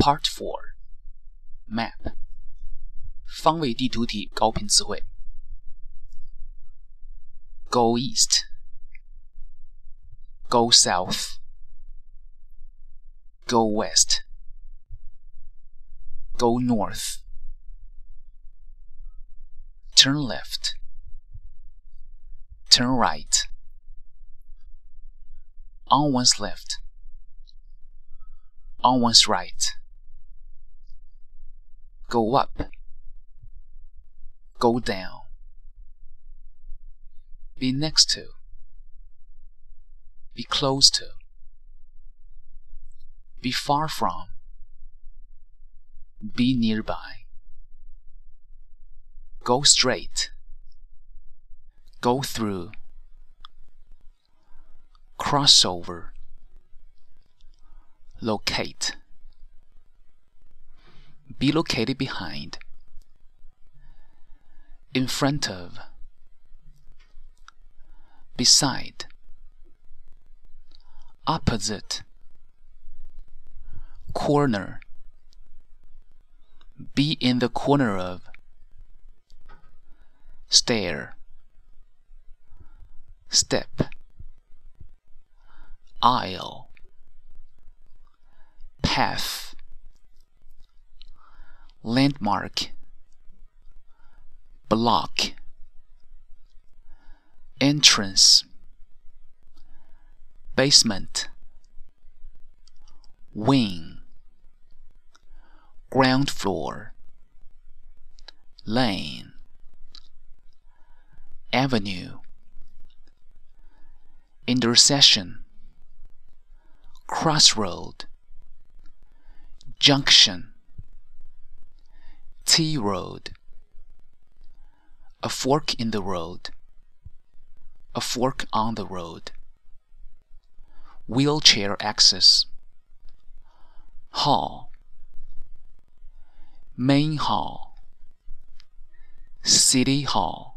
Part Four Map 方位地图题高频词汇 Go east Go south Go west Go north Turn left Turn right On one's left On one's right Go up Go down. Be next to. Be close to. Be far from. Be nearby. Go straight. Go through. Crossover. Locate Be located behind In front of Beside Opposite Corner. Be in the corner of Stair Step Aisle Path Landmark Block Entrance Basement Wing Ground floor Lane Avenue Intersection Crossroad Junction T road. A fork in the road. A fork on the road. Wheelchair access. Hall. Main hall. City hall